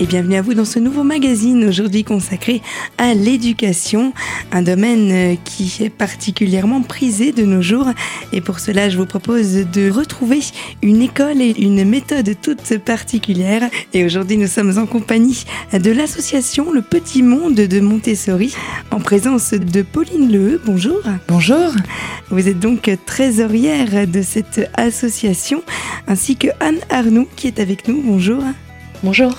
et bienvenue à vous dans ce nouveau magazine aujourd'hui consacré à l'éducation, un domaine euh, qui est particulièrement prisé de nos jours et pour cela je vous propose de retrouver une école et une méthode toute particulière et aujourd'hui nous sommes en compagnie de l'association Le Petit Monde de Montessori en présence de Pauline Leheux. Bonjour. Bonjour. Vous êtes donc trésorière de cette association ainsi que Anne Arnoux qui est avec nous. Bonjour. Bonjour.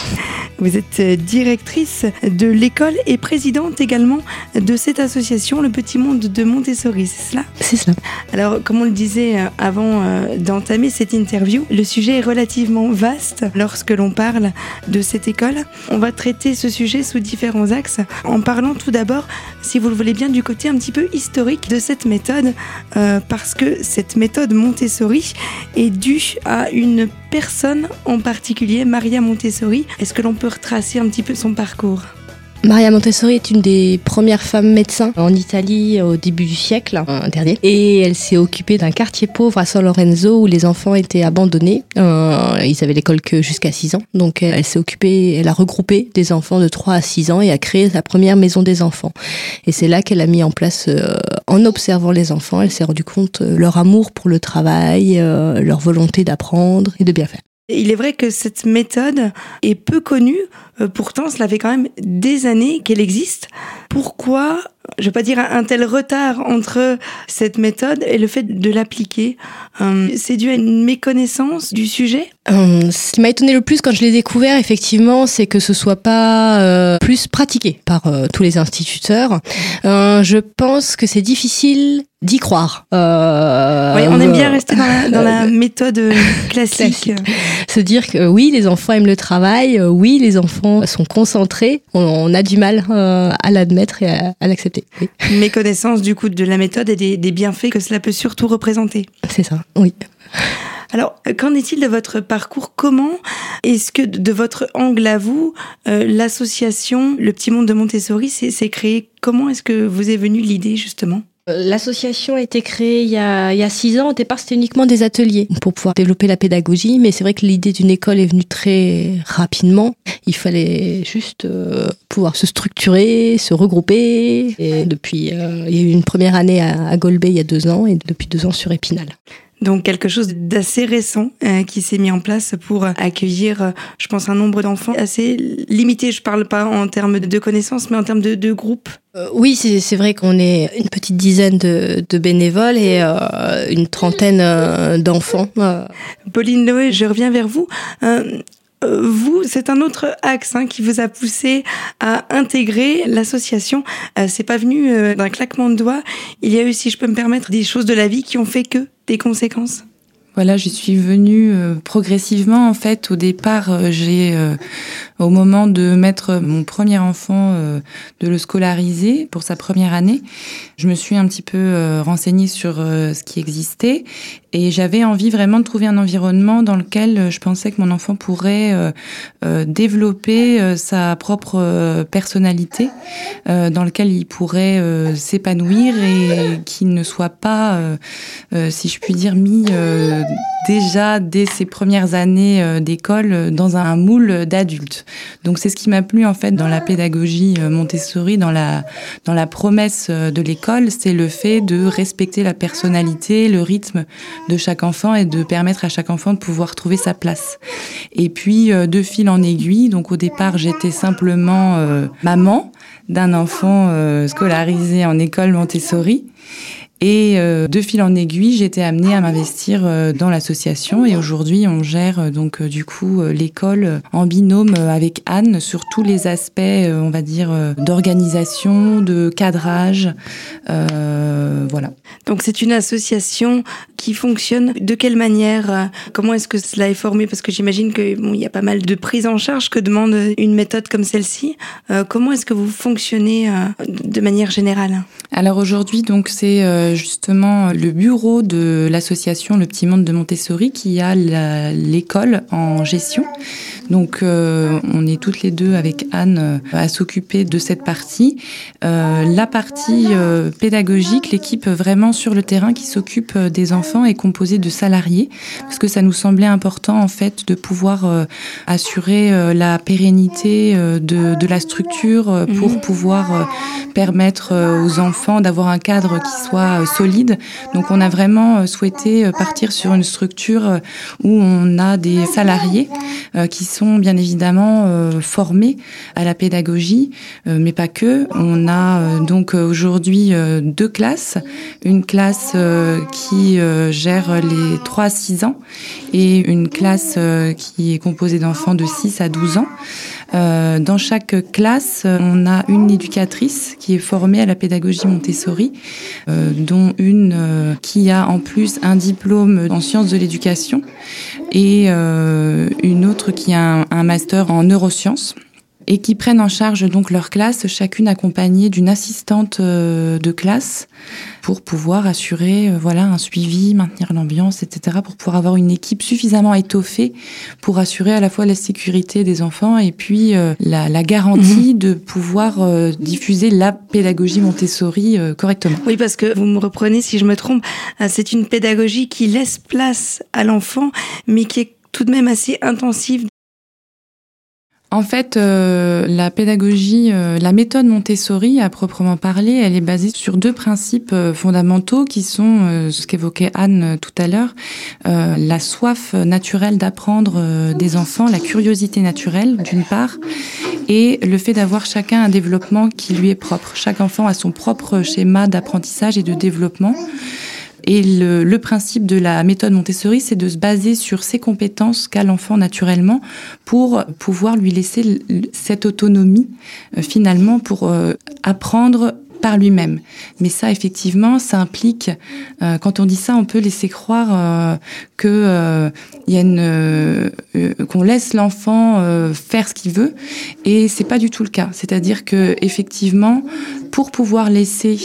Vous êtes euh, directrice de l'école et présidente également de cette association, le Petit Monde de Montessori, c'est cela? C'est cela. Alors, comme on le disait euh, avant euh, d'entamer cette interview, le sujet est relativement vaste lorsque l'on parle de cette école. On va traiter ce sujet sous différents axes en parlant tout d'abord, si vous le voulez bien, du côté un petit peu historique de cette méthode, parce que cette méthode Montessori est due à une personne en particulier, Maria Montessori. Est-ce que l'on peut retracer un petit peu son parcours? Maria Montessori est une des premières femmes médecins en Italie au début du siècle euh, dernier. Et elle s'est occupée d'un quartier pauvre à San Lorenzo où les enfants étaient abandonnés. Euh, ils avaient l'école que jusqu'à 6 ans. Donc elle s'est occupée, elle a regroupé des enfants de 3 à 6 ans et a créé sa première maison des enfants. Et c'est là qu'elle a mis en place, euh, en observant les enfants, elle s'est rendue compte euh, leur amour pour le travail, euh, leur volonté d'apprendre et de bien faire. Il est vrai que cette méthode est peu connue, euh, pourtant cela fait quand même des années qu'elle existe. Pourquoi, je vais pas dire un tel retard entre cette méthode et le fait de l'appliquer? Euh, C'est dû à une méconnaissance du sujet? Euh, Ce qui m'a étonné le plus quand je l'ai découvert, effectivement, c'est que ce soit pas euh, plus pratiqué par euh, tous les instituteurs. Euh, je pense que c'est difficile d'y croire. Euh, oui, on aime bien rester dans la, dans la méthode classique. classique. Se dire que oui, les enfants aiment le travail, oui, les enfants sont concentrés, on, on a du mal euh, à l'admettre et à, à l'accepter. Oui. Méconnaissance du coup de la méthode et des, des bienfaits que cela peut surtout représenter. C'est ça, oui. Alors, qu'en est-il de votre parcours? Comment est-ce que, de votre angle à vous, euh, l'association Le Petit Monde de Montessori s'est créée Comment est-ce que vous est venue l'idée, justement? L'association a été créée il y a, six ans. Au départ, c'était uniquement des ateliers pour pouvoir développer la pédagogie. Mais c'est vrai que l'idée d'une école est venue très rapidement. Il fallait juste euh, pouvoir se structurer, se regrouper. Et depuis, euh, il y a eu une première année à, à il y a deux ans et depuis deux ans sur Épinal. Donc quelque chose d'assez récent euh, qui s'est mis en place pour accueillir, euh, je pense, un nombre d'enfants assez limité. Je parle pas en termes de connaissances, mais en termes de, de groupe. Euh, oui, c'est vrai qu'on est une petite dizaine de, de bénévoles et euh, une trentaine euh, d'enfants. Pauline Loé, je reviens vers vous. Vous, c'est un autre axe hein, qui vous a poussé à intégrer l'association. Euh, c'est pas venu euh, d'un claquement de doigts. Il y a eu, si je peux me permettre, des choses de la vie qui ont fait que conséquences? Voilà, je suis venue euh, progressivement. En fait, au départ, euh, j'ai, euh, au moment de mettre mon premier enfant, de le scolariser pour sa première année, je me suis un petit peu renseignée sur ce qui existait et j'avais envie vraiment de trouver un environnement dans lequel je pensais que mon enfant pourrait développer sa propre personnalité, dans lequel il pourrait s'épanouir et qu'il ne soit pas, si je puis dire, mis déjà dès ses premières années euh, d'école euh, dans un moule d'adulte. Donc c'est ce qui m'a plu en fait dans la pédagogie euh, Montessori, dans la dans la promesse de l'école, c'est le fait de respecter la personnalité, le rythme de chaque enfant et de permettre à chaque enfant de pouvoir trouver sa place. Et puis de fil en aiguille, donc au départ j'étais simplement maman d'un enfant scolarisé en école Montessori. Et euh, de fil en aiguille, j'ai été amenée à m'investir euh, dans l'association et aujourd'hui, on gère euh, donc du coup l'école en binôme avec Anne sur tous les aspects, on va dire, d'organisation, de cadrage, voilà. Donc c'est une association qui fonctionne de quelle manière Comment est-ce que cela est formé? Parce que j'imagine que bon, il y a pas mal de prise en charge que demande une méthode comme celle-ci. comment est-ce que vous fonctionnez de manière générale? Alors aujourd'hui, donc c'est justement le bureau de l'association Le Petit Monde de Montessori qui a l'école en gestion. Donc on est toutes les deux avec Anne à s'occuper de cette partie. la partie pédagogique, l'équipe vraiment sur le terrain qui s'occupe des enfants est composée de salariés parce que ça nous semblait important en fait de pouvoir assurer la pérennité de, de la structure pour mhm. pouvoir permettre aux enfants d'avoir un cadre qui soit solide. Donc on a vraiment souhaité partir sur une structure où on a des salariés qui sont bien évidemment formés à la pédagogie, mais pas que. On a donc aujourd'hui deux classes, une classe qui gère les 3 à 6 ans et une classe qui est composée d'enfants de 6 à 12 ans. Euh, dans chaque classe, on a une éducatrice qui est formée à la pédagogie Montessori, euh, dont une euh, qui a en plus un diplôme en sciences de l'éducation et une autre qui a un master en neurosciences et qui prennent en charge donc leur classe, chacune accompagnée d'une assistante euh, de classe pour pouvoir assurer euh, voilà un suivi, maintenir l'ambiance, etc. pour pouvoir avoir une équipe suffisamment étoffée pour assurer à la fois la sécurité des enfants et puis euh, la, la, garantie mhm. de pouvoir diffuser la pédagogie Montessori correctement. Oui, parce que vous me reprenez si je me trompe, c'est une pédagogie qui laisse place à l'enfant, mais qui est tout de même assez intensive en fait, euh, la pédagogie, euh, la méthode Montessori, à proprement parler, elle est basée sur deux principes euh, fondamentaux qui sont ce qu'évoquait Anne tout à l'heure, la soif naturelle d'apprendre des enfants, la curiosité naturelle d'une part, et le fait d'avoir chacun un développement qui lui est propre. Chaque enfant a son propre schéma d'apprentissage et de développement. Et le, principe de la méthode Montessori, c'est de se baser sur ses compétences qu'a l'enfant naturellement pour pouvoir lui laisser cette autonomie euh, finalement pour euh, apprendre par lui-même. Mais ça, effectivement, ça implique, euh, quand on dit ça, on peut laisser croire euh, que euh, y a une, euh, qu'on laisse l'enfant faire ce qu'il veut, et c'est pas du tout le cas. C'est-à-dire que effectivement, pour pouvoir laisser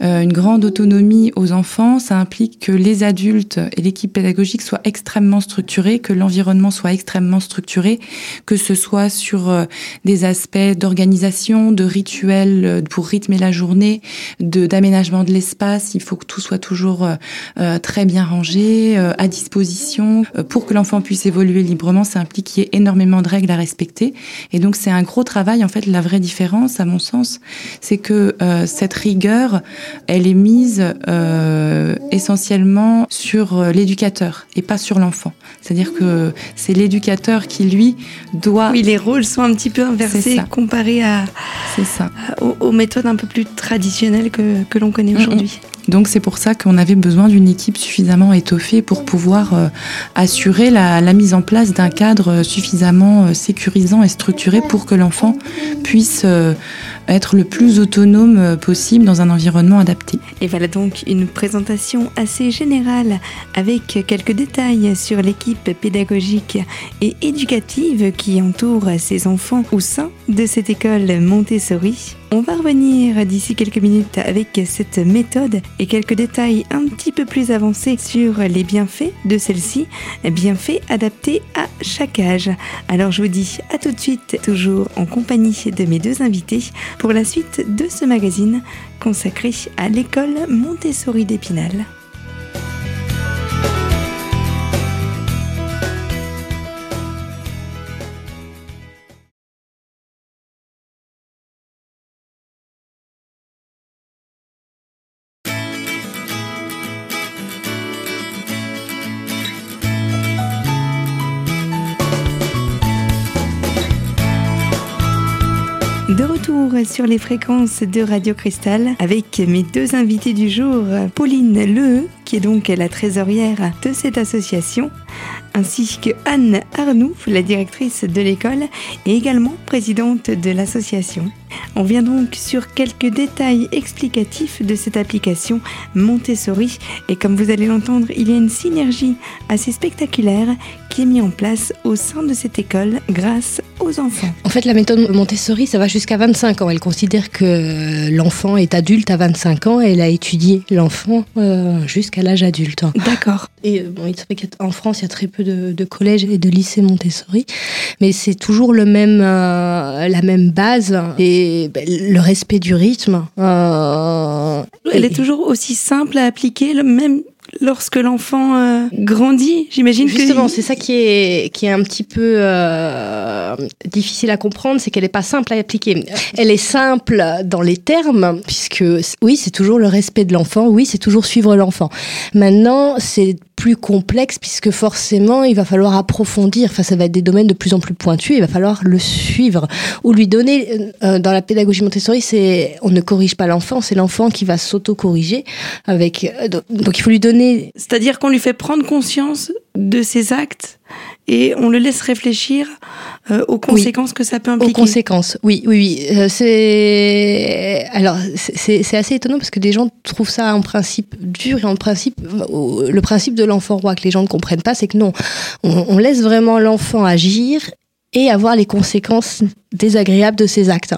une grande autonomie aux enfants, ça implique que les adultes et l'équipe pédagogique soient extrêmement structurés, que l'environnement soit extrêmement structuré, que ce soit sur des aspects d'organisation, de rituels pour rythmer la journée de d'aménagement de l'espace. Il faut que tout soit toujours euh, euh, très bien rangé, euh, à disposition. pour que l'enfant puisse évoluer librement, ça implique qu'il y ait énormément de règles à respecter. Et donc c'est un gros travail. En fait, la vraie différence, à mon sens, c'est que cette rigueur, elle est mise essentiellement sur l'éducateur et pas sur l'enfant. C'est-à-dire que c'est l'éducateur qui, lui, doit... Oui, les rôles sont un petit peu inversés comparés à, ça. Aux, aux, méthodes un peu plus traditionnelle que, que l'on connaît aujourd'hui. Donc c'est pour ça qu'on avait besoin d'une équipe suffisamment étoffée pour pouvoir euh, assurer la, la, mise en place d'un cadre suffisamment euh, sécurisant et structuré pour que l'enfant puisse euh, être le plus autonome possible dans un environnement adapté. Et voilà donc une présentation assez générale avec quelques détails sur l'équipe pédagogique et éducative qui entoure ces enfants au sein de cette école Montessori. On va revenir d'ici quelques minutes avec cette méthode et quelques détails un petit peu plus avancés sur les bienfaits de celle-ci, bienfaits adaptés à chaque âge. Alors je vous dis à tout de suite, toujours en compagnie de mes deux invités, pour la suite de ce magazine consacré à l'école Montessori d'Épinal. De retour sur les fréquences de Radio Cristal avec mes deux invités du jour, Pauline Le, qui est donc la trésorière de cette association, ainsi que Anne Arnoux, la directrice de l'école et également présidente de l'association. On vient donc sur quelques détails explicatifs de cette application Montessori et comme vous allez l'entendre, il y a une synergie assez spectaculaire qui est mise en place au sein de cette école grâce aux enfants. En fait, la méthode Montessori, ça va jusqu'à 25 ans. Elle considère que l'enfant est adulte à 25 ans et elle a étudié l'enfant euh, jusqu'à jusqu'à l'âge adulte. D'accord. Et euh, bon, il se qu'en France, il y a très peu de, collèges et de lycées Montessori, mais c'est toujours le même, euh, la même base et ben, le respect du rythme. Elle est toujours aussi simple à appliquer, même lorsque l'enfant euh, grandit, j'imagine Justement, c'est ça qui est, qui est un petit peu euh, difficile à comprendre, c'est qu'elle n'est pas simple à appliquer. Elle est simple dans les termes, puisque oui, c'est toujours le respect de l'enfant, oui, c'est toujours suivre l'enfant. Maintenant, c'est plus complexe puisque forcément il va falloir approfondir. Enfin, ça va être des domaines de plus en plus pointus. Il va falloir le suivre ou lui donner. Euh, dans la pédagogie Montessori, c'est on ne corrige pas l'enfant, c'est l'enfant qui va s'auto-corriger. Avec donc il faut lui donner c'est-à-dire qu'on lui fait prendre conscience de ses actes et on le laisse réfléchir euh, aux conséquences que ça peut impliquer. Aux conséquences, oui, oui, oui. Euh, c'est alors c'est assez étonnant parce que des gens trouvent ça en principe dur et en principe le principe de l'enfant roi que les gens ne comprennent pas, c'est que non, on laisse vraiment l'enfant agir et avoir les conséquences désagréables de ses actes.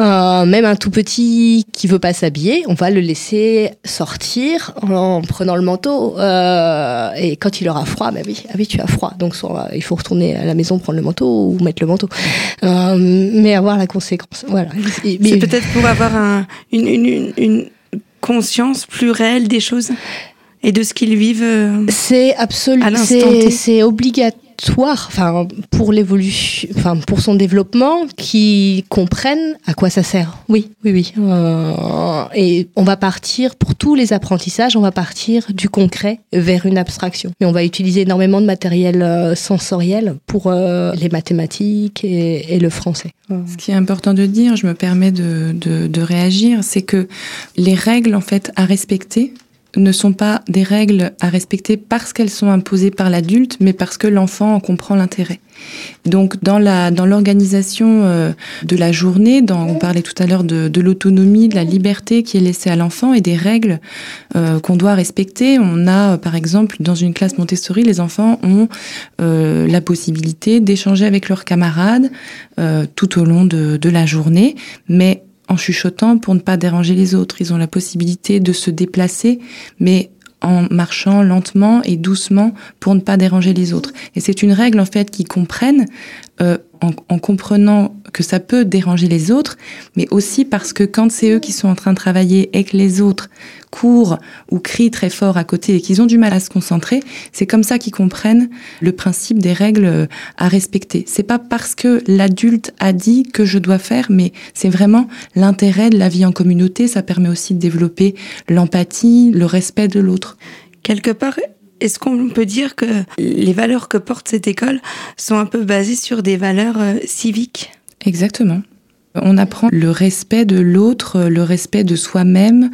Euh, même un tout petit qui veut pas s'habiller, on va le laisser sortir en prenant le manteau euh, et quand il aura froid, bah oui, ah oui tu as froid, donc soit il faut retourner à la maison prendre le manteau ou mettre le manteau, euh, mais avoir la conséquence. Voilà. C'est peut-être pour avoir un, une, une, une conscience plus réelle des choses et de ce qu'ils vivent. Euh, c'est absolument, c'est obligatoire enfin pour l'évolution, enfin pour son développement, qui comprennent à quoi ça sert. Oui, oui, oui. Euh, et on va partir pour tous les apprentissages, on va partir du concret vers une abstraction. Mais on va utiliser énormément de matériel euh, sensoriel pour euh, les mathématiques et, le français. Ce qui est important de dire, je me permets de, de, de réagir, c'est que les règles en fait à respecter ne sont pas des règles à respecter parce qu'elles sont imposées par l'adulte, mais parce que l'enfant en comprend l'intérêt. Donc dans la dans l'organisation euh, de la journée, dans, on parlait tout à l'heure de, de l'autonomie, de la liberté qui est laissée à l'enfant et des règles euh, qu'on doit respecter. On a par exemple dans une classe Montessori, les enfants ont euh, la possibilité d'échanger avec leurs camarades tout au long de, de la journée, mais en chuchotant pour ne pas déranger les autres. Ils ont la possibilité de se déplacer, mais en marchant lentement et doucement pour ne pas déranger les autres. Et c'est une règle en fait qu'ils comprennent euh, en, en, comprenant que ça peut déranger les autres, mais aussi parce que quand c'est eux qui sont en train de travailler et que les autres courent ou crient très fort à côté et qu'ils ont du mal à se concentrer, c'est comme ça qu'ils comprennent le principe des règles à respecter. C'est pas parce que l'adulte a dit que je dois faire, mais c'est vraiment l'intérêt de la vie en communauté. Ça permet aussi de développer l'empathie, le respect de l'autre. Quelque part, est-ce qu'on peut dire que les valeurs que porte cette école sont un peu basées sur des valeurs euh, civiques? Exactement. On apprend le respect de l'autre, le respect de soi-même,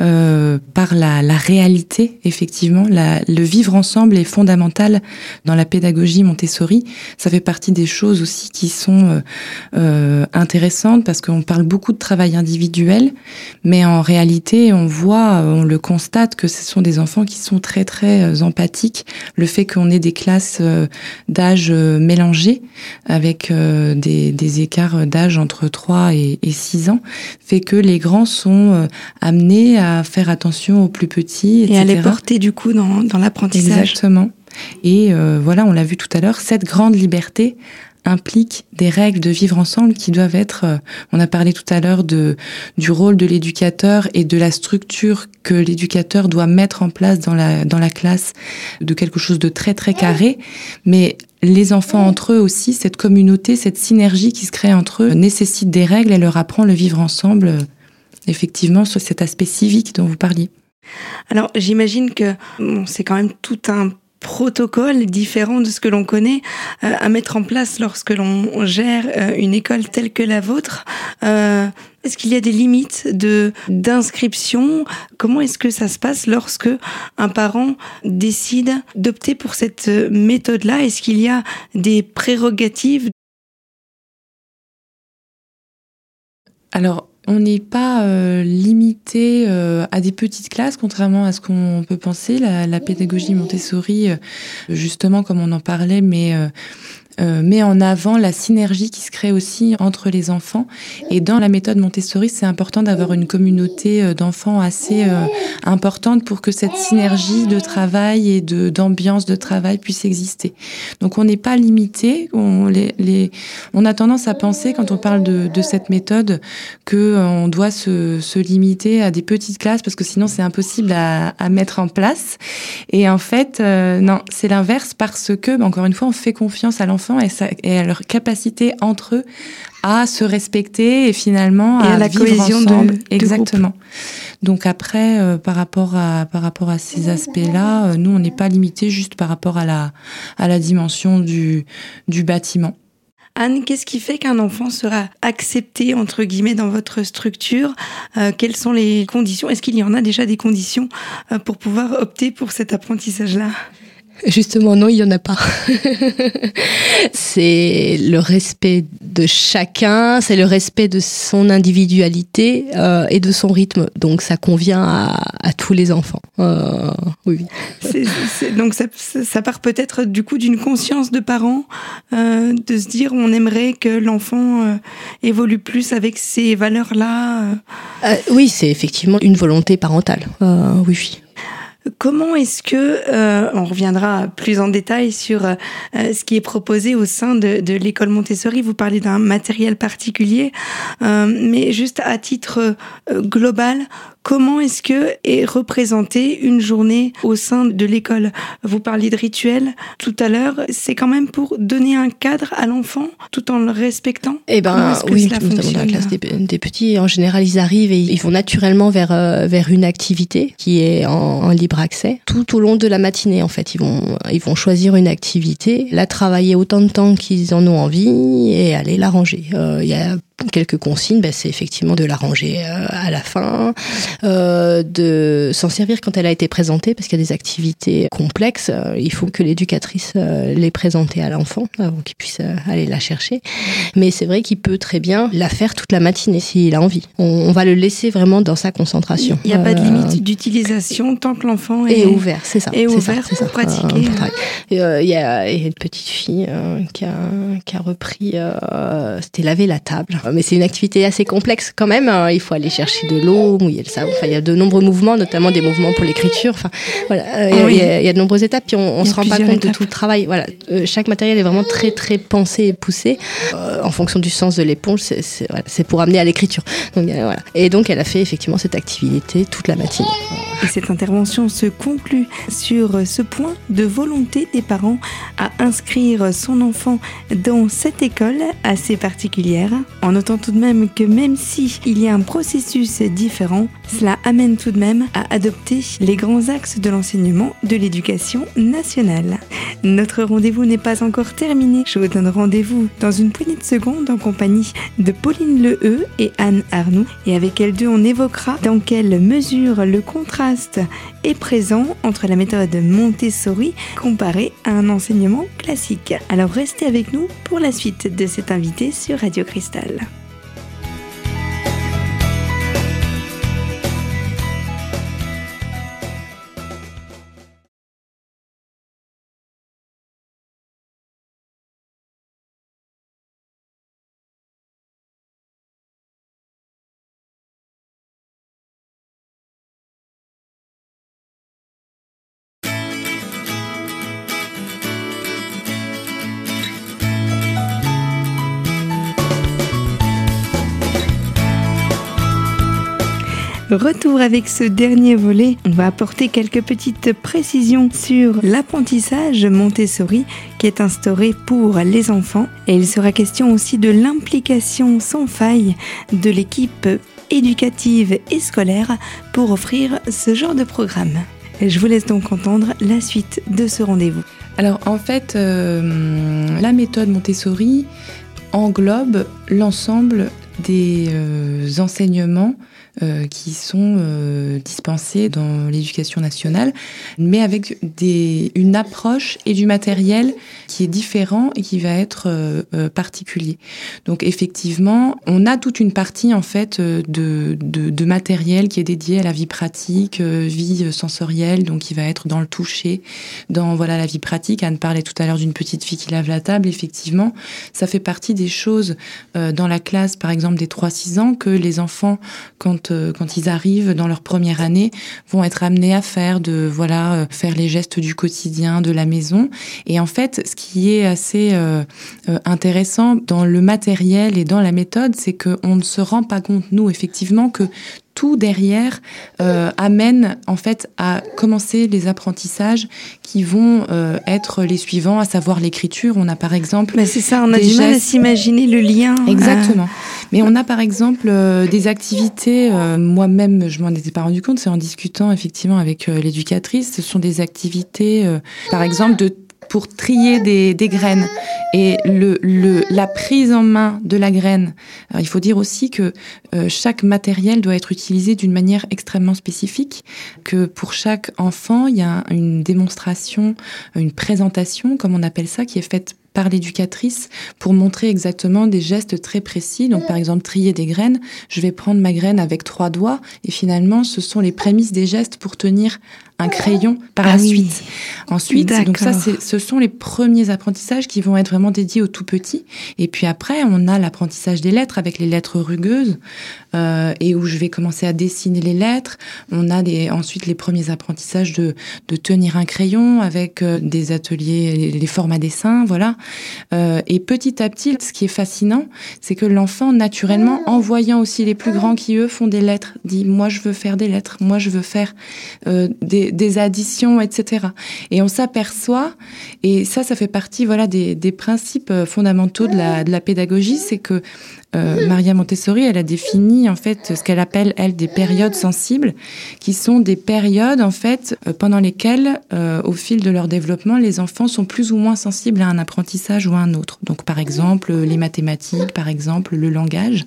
euh, par la, la, réalité, effectivement. La, le vivre ensemble est fondamental dans la pédagogie Montessori. Ça fait partie des choses aussi qui sont euh, euh intéressantes parce qu'on parle beaucoup de travail individuel, mais en réalité, on voit, on le constate que ce sont des enfants qui sont très très euh, empathiques. Le fait qu'on ait des classes d'âge mélangées avec des, des écarts d'âge entre 3 et, et 6 ans fait que les grands sont amenés à faire attention aux plus petits, etc. Et à les porter du coup dans, dans l'apprentissage. Exactement. Et euh, voilà, on l'a vu tout à l'heure, cette grande liberté implique des règles de vivre ensemble qui doivent être, euh, on a parlé tout à l'heure de, du rôle de l'éducateur et de la structure que l'éducateur doit mettre en place dans la, dans la classe, de quelque chose de très très carré, mais les enfants entre eux aussi, cette communauté, cette synergie qui se crée entre eux nécessite des règles et leur apprend le vivre ensemble effectivement sur cet aspect civique dont vous parliez. Alors j'imagine que c'est quand même tout un protocole différent de ce que l'on connaît euh, à mettre en place lorsque l'on gère euh, une école telle que la vôtre. Euh, est-ce qu'il y a des limites de d'inscription? Comment est-ce que ça se passe lorsque un parent décide d'opter pour cette méthode-là? Est-ce qu'il y a des prérogatives? Alors, on n'est pas euh, limité euh, à des petites classes, contrairement à ce qu'on peut penser. La, pédagogie Montessori, euh, justement, comme on en parlait, mais euh, met en avant la synergie qui se crée aussi entre les enfants. Et dans la méthode Montessori, c'est important d'avoir une communauté euh, d'enfants assez euh, importante pour que cette synergie de travail et de d'ambiance de travail puisse exister. Donc on n'est pas limité. On, les, les, on a tendance à penser quand on parle de, de cette méthode que on doit se, se, limiter à des petites classes parce que sinon c'est impossible à, à, mettre en place. Et en fait, non, c'est l'inverse parce que, encore une fois, on fait confiance à l'enfant et, à leur capacité entre eux à se respecter et finalement à, la vivre cohésion ensemble. De, Exactement. Donc après, euh, par rapport à par rapport à ces aspects-là, euh, nous on n'est pas limité juste par rapport à la à la dimension du du bâtiment. Anne, qu'est-ce qui fait qu'un enfant sera accepté, entre guillemets, dans votre structure? Euh, Quelles sont les conditions? Est-ce qu'il y en a déjà des conditions pour pouvoir opter pour cet apprentissage-là? Justement, non, il n'y en a pas. c'est le respect de chacun, c'est le respect de son individualité euh, et de son rythme. Donc ça convient à, à tous les enfants. Euh, oui. Donc ça, ça part peut-être du coup d'une conscience de parents, euh, de se dire on aimerait que l'enfant évolue plus avec ces valeurs-là. Oui, c'est effectivement une volonté parentale. oui, oui. Comment est-ce que, euh, on reviendra plus en détail sur euh, ce qui est proposé au sein de, l'école Montessori, vous parlez d'un matériel particulier, euh, mais juste à titre global, Comment est-ce que est représentée une journée au sein de l'école? Vous parliez de rituel tout à l'heure. C'est quand même pour donner un cadre à l'enfant tout en le respectant? Eh ben oui, dans la classe des, petits, en général, ils arrivent et ils vont naturellement vers euh, vers une activité qui est en, en, libre accès tout au long de la matinée. En fait, ils vont ils vont choisir une activité, la travailler autant de temps qu'ils en ont envie et aller la ranger. Euh, il y a quelques consignes, ben, c'est effectivement de la ranger euh, à la fin, euh, de s'en servir quand elle a été présentée, parce qu'il y a des activités complexes. Euh, il faut que l'éducatrice les présente à l'enfant avant qu'il puisse aller la chercher. Mais c'est vrai qu'il peut très bien la faire toute la matinée s'il a envie. On, va le laisser vraiment dans sa concentration. Il n'y a pas de limite d'utilisation tant que l'enfant est, ouvert, c'est ça. Est ouvert pour pratiquer. Il y, a une petite fille qui, a, qui a repris, c'était laver la table mais c'est une activité assez complexe quand même. Hein. Il faut aller chercher de l'eau, mouiller le savon. Enfin, il y a de nombreux mouvements, notamment des mouvements pour l'écriture. Enfin, voilà, euh, il, y a, il, y a, de nombreuses étapes. Puis on, on se rend pas compte de tout le travail. Voilà, euh, chaque matériel est vraiment très très pensé et poussé euh, en fonction du sens de l'éponge. C'est voilà, pour amener à l'écriture. Donc voilà. Et donc elle a fait effectivement cette activité toute la matinée. Et cette intervention se conclut sur ce point de volonté des parents à inscrire son enfant dans cette école assez particulière, en notant tout de même que même si il y a un processus différent, cela amène tout de même à adopter les grands axes de l'enseignement de l'éducation nationale. Notre rendez-vous n'est pas encore terminé. Je vous donne rendez-vous dans une poignée de secondes en compagnie de Pauline Leheu et Anne Arnoux. Et avec elles deux, on évoquera dans quelle mesure le contrat est présent entre la méthode Montessori comparée à un enseignement classique. Alors restez avec nous pour la suite de cet invité sur Radio Cristal. Retour avec ce dernier volet. On va apporter quelques petites précisions sur l'apprentissage Montessori qui est instauré pour les enfants. Et il sera question aussi de l'implication sans faille de l'équipe éducative et scolaire pour offrir ce genre de programme. Je vous laisse donc entendre la suite de ce rendez-vous. Alors en fait, euh, la méthode Montessori englobe l'ensemble des euh, enseignements euh, qui sont euh, dispensés dans l'éducation nationale, mais avec des, une approche et du matériel qui est différent et qui va être euh, particulier. Donc effectivement, on a toute une partie en fait de, de, de matériel qui est dédié à la vie pratique, vie sensorielle, donc qui va être dans le toucher, dans voilà la vie pratique. Anne parlait tout à l'heure d'une petite fille qui lave la table. Effectivement, ça fait partie des choses dans la classe, par exemple des 3-6 ans, que les enfants, quand euh, quand ils arrivent dans leur première année, vont être amenés à faire de voilà euh, faire les gestes du quotidien, de la maison. Et en fait, ce qui est assez euh, intéressant dans le matériel et dans la méthode, c'est qu'on ne se rend pas compte nous effectivement que tout derrière euh, amène en fait à commencer les apprentissages qui vont euh, être les suivants, à savoir l'écriture. On a par exemple. Mais c'est ça, on a du mal à s'imaginer le lien. Euh. Exactement. Mais on a par exemple des activités. Moi-même, je m'en étais pas rendu compte. C'est en discutant effectivement avec l'éducatrice. Ce sont des activités, par exemple, de pour trier des, des graines et le, le, la prise en main de la graine. il faut dire aussi que euh, chaque matériel doit être utilisé d'une manière extrêmement spécifique, que pour chaque enfant, il y a une démonstration, une présentation, comme on appelle ça, qui est faite par l'éducatrice pour montrer exactement des gestes très précis. Donc, par exemple, trier des graines. Je vais prendre ma graine avec trois doigts et finalement, ce sont les prémices des gestes pour tenir un crayon par la ah suite. Ensuite, donc ça, ce sont les premiers apprentissages qui vont être vraiment dédiés aux tout petits. Et puis après, on a l'apprentissage des lettres avec les lettres rugueuses euh, et où je vais commencer à dessiner les lettres. On a des, ensuite les premiers apprentissages de, de tenir un crayon avec euh, des ateliers, les, formats dessins, voilà. Euh, et petit à petit, ce qui est fascinant, c'est que l'enfant, naturellement, en voyant aussi les plus grands qui, eux, font des lettres, dit, moi, je veux faire des lettres, moi, je veux faire euh, des des, additions, etc. Et on s'aperçoit, et ça, ça fait partie voilà des, principes euh, fondamentaux de la, de la pédagogie, c'est que euh, Maria Montessori, elle a défini en fait ce qu'elle appelle elle des périodes sensibles, qui sont des périodes en fait euh, pendant lesquelles, au fil de leur développement, les enfants sont plus ou moins sensibles à un apprentissage ou à un autre. Donc par exemple les mathématiques, par exemple le langage.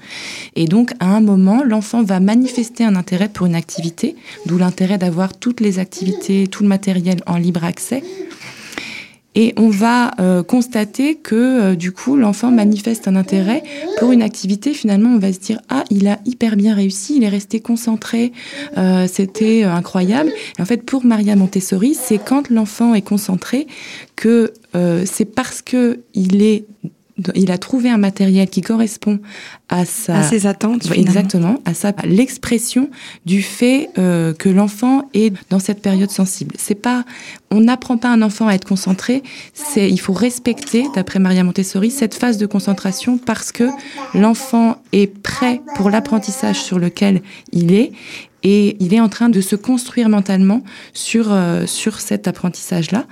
Et donc à un moment, l'enfant va manifester un intérêt pour une activité, d'où l'intérêt d'avoir toutes les activités, tout le matériel en libre accès. Et on va euh, constater que euh, du coup, l'enfant manifeste un intérêt pour une activité. Finalement, on va se dire ah, il a hyper bien réussi, il est resté concentré, euh, c'était incroyable. En fait, pour Maria Montessori, c'est quand l'enfant est concentré que c'est parce que il est il a trouvé un matériel qui correspond à sa à ses attentes exactement à sa l'expression du fait euh, que l'enfant est dans cette période sensible. C'est pas on n'apprend pas un enfant à être concentré c'est il faut respecter d'après Maria Montessori cette phase de concentration parce que l'enfant est prêt pour l'apprentissage sur lequel il est et il est en train de se construire mentalement sur euh, sur cet apprentissage là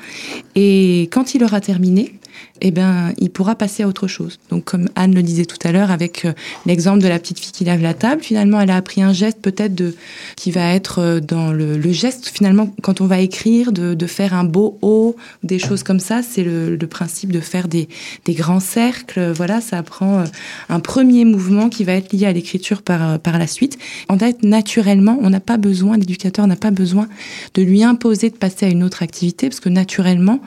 et quand il aura terminé eh ben, il pourra passer à autre chose. Donc, comme Anne le disait tout à l'heure, avec euh, l'exemple de la petite fille qui lave la table, finalement, elle a appris un geste peut-être de qui va être euh, dans le, le, geste. Finalement, quand on va écrire, de, de faire un beau O, des choses comme ça, c'est le, le, principe de faire des, des grands cercles. Voilà, ça apprend euh, un premier mouvement qui va être lié à l'écriture par par la suite. En fait, naturellement, on n'a pas besoin, l'éducateur n'a pas besoin de lui imposer de passer à une autre activité, parce que naturellement,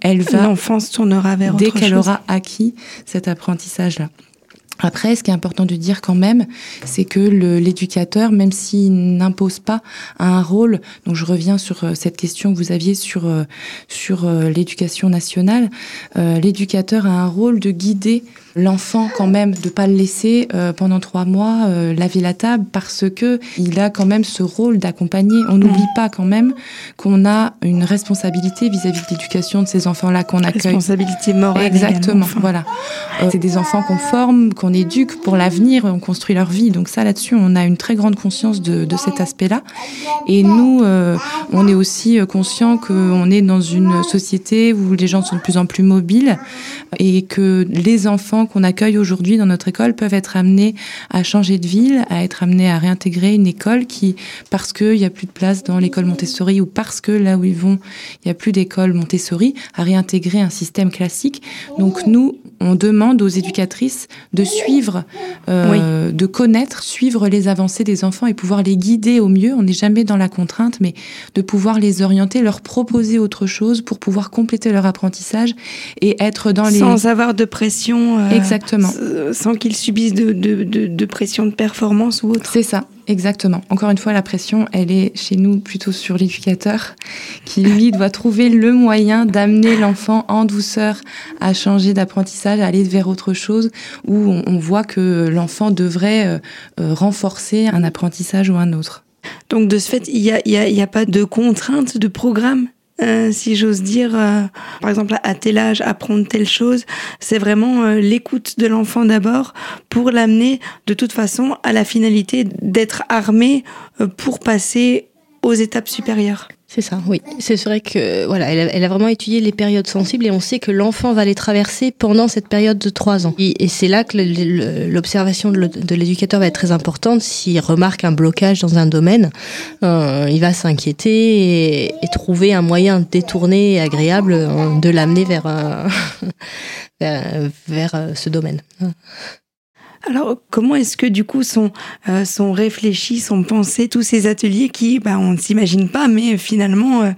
elle va. L'enfance tournera vers dès qu'elle aura acquis cet apprentissage-là. Après, ce qui est important de dire quand même, c'est que l'éducateur, même s'il n'impose pas un rôle, donc je reviens sur euh, cette question que vous aviez sur euh, sur euh, l'éducation nationale, l'éducateur a un rôle de guider l'enfant quand même de pas le laisser euh, pendant trois mois euh, laver la table parce que il a quand même ce rôle d'accompagner. On n'oublie pas quand même qu'on a une responsabilité vis-à-vis de l'éducation de ces enfants-là qu'on accueille. Responsabilité morale. Exactement. Voilà. Euh, c'est des enfants qu'on forme, qu'on éduque pour l'avenir, on construit leur vie. Donc ça là-dessus, on a une très grande conscience de, de cet aspect-là. Et nous, on est aussi conscient qu'on est dans une société où les gens sont de plus en plus mobiles et que les enfants enfants qu'on accueille aujourd'hui dans notre école peuvent être amenés à changer de ville, à être amenés à réintégrer une école qui, parce qu'il n'y a plus de place dans l'école Montessori ou parce que là où ils vont, il n'y a plus d'école Montessori, à réintégrer un système classique. Donc nous, on demande aux éducatrices de suivre, euh, de connaître, suivre les avancées des enfants et pouvoir les guider au mieux. On n'est jamais dans la contrainte, mais de pouvoir les orienter, leur proposer autre chose pour pouvoir compléter leur apprentissage et être dans les... Sans avoir de pression. Euh, Exactement. Sans qu'ils subissent de, de, de, de, pression de performance ou autre. C'est ça. Exactement. Encore une fois, la pression, elle est chez nous plutôt sur l'éducateur qui, lui, doit trouver le moyen d'amener l'enfant en douceur à changer d'apprentissage, à aller vers autre chose, où on, voit que l'enfant devrait euh, euh, renforcer un apprentissage ou un autre. Donc, de ce fait, il n'y a, y a, a pas de contrainte de programme? Euh, si j'ose dire, euh, par exemple à tel âge, apprendre telle chose, c'est vraiment euh, l'écoute de l'enfant d'abord pour l'amener de toute façon à la finalité d'être armé pour passer aux étapes supérieures. C'est ça, oui. C'est vrai que voilà, elle a, vraiment étudié les périodes sensibles et on sait que l'enfant va les traverser pendant cette période de trois ans. Et, c'est là que l'observation de l'éducateur va être très importante. S'il remarque un blocage dans un domaine, euh, il va s'inquiéter et, trouver un moyen détourné et agréable euh, de l'amener vers, euh, vers ce domaine. Alors, comment est-ce que du coup sont, euh, sont réfléchis, sont pensés tous ces ateliers qui, bah, on ne s'imagine pas, mais finalement euh,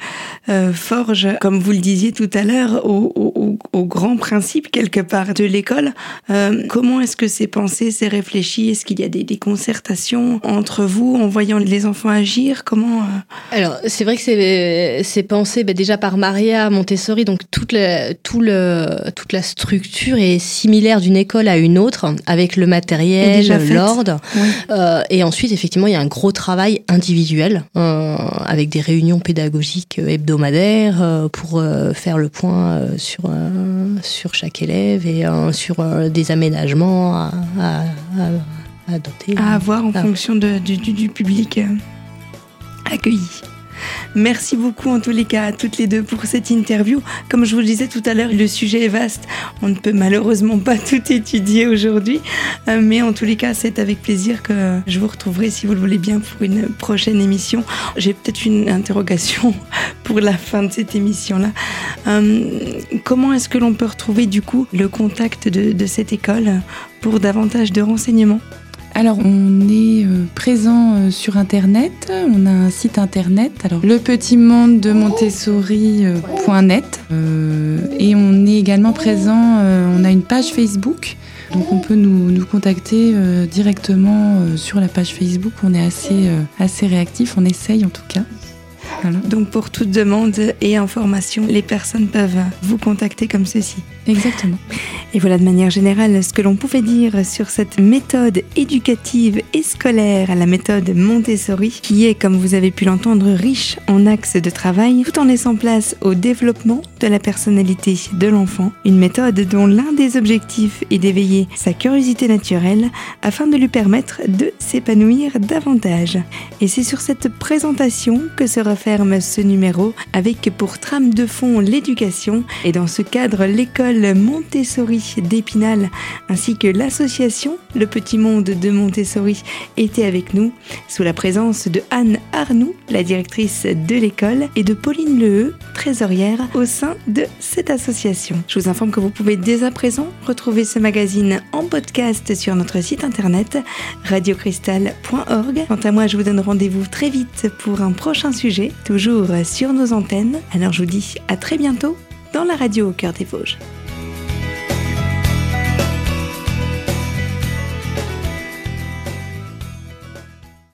euh, forgent, comme vous le disiez tout à l'heure, au, au, au, grand principe quelque part de l'école. Euh, comment est-ce que c'est pensé, c'est réfléchi? Est-ce qu'il y a des, des, concertations entre vous en voyant les enfants agir? Comment euh Alors, c'est vrai que c'est, pensé bah, déjà par Maria Montessori, donc toute, tout le, toute la structure est similaire d'une école à une autre, avec le matériel, l'ordre. Euh, et ensuite, effectivement, il y a un gros travail individuel euh, avec des réunions pédagogiques hebdomadaires euh, pour euh, faire le point sur sur chaque élève et sur des aménagements à, à, à, adopter. À avoir en fonction de, du, du public accueilli. Merci beaucoup en tous les cas à toutes les deux pour cette interview. Comme je vous le disais tout à l'heure, le sujet est vaste. On ne peut malheureusement pas tout étudier aujourd'hui, euh, mais en tous les cas, c'est avec plaisir que je vous retrouverai si vous le voulez bien pour une prochaine émission. J'ai peut-être une interrogation pour la fin de cette émission-là. Euh, comment est-ce que l'on peut retrouver du coup le contact de, de cette école pour davantage de renseignements? Alors, on est euh, présent euh, sur Internet. On a un site Internet. Alors, le de Montessori.net. Euh, et on est également présent. on a une page Facebook. Donc, on peut nous, nous contacter directement sur la page Facebook. On est assez, assez réactif. On essaye en tout cas. Donc pour toute demande et information, les personnes peuvent vous contacter comme ceci. Exactement. Et voilà de manière générale ce que l'on pouvait dire sur cette méthode éducative et scolaire, la méthode Montessori, qui est, comme vous avez pu l'entendre, riche en axes de travail, tout en laissant place au développement de la personnalité de l'enfant. Une méthode dont l'un des objectifs est d'éveiller sa curiosité naturelle afin de lui permettre de s'épanouir davantage. Et c'est sur cette présentation que se referme ce numéro avec pour trame de fond l'éducation et dans ce cadre l'école Montessori d'Épinal ainsi que l'association Le Petit Monde de Montessori étaient avec nous sous la présence de Anne Arnoux, la directrice de l'école, et de Pauline Leheux, trésorière au sein de cette association. Je vous informe que vous pouvez dès à présent retrouver ce magazine en podcast sur notre site internet radiocristal.org. Quant à moi, je vous donne rendez-vous très vite pour un prochain sujet, toujours sur nos antennes. Alors je vous dis à très bientôt dans la radio au cœur des Vosges.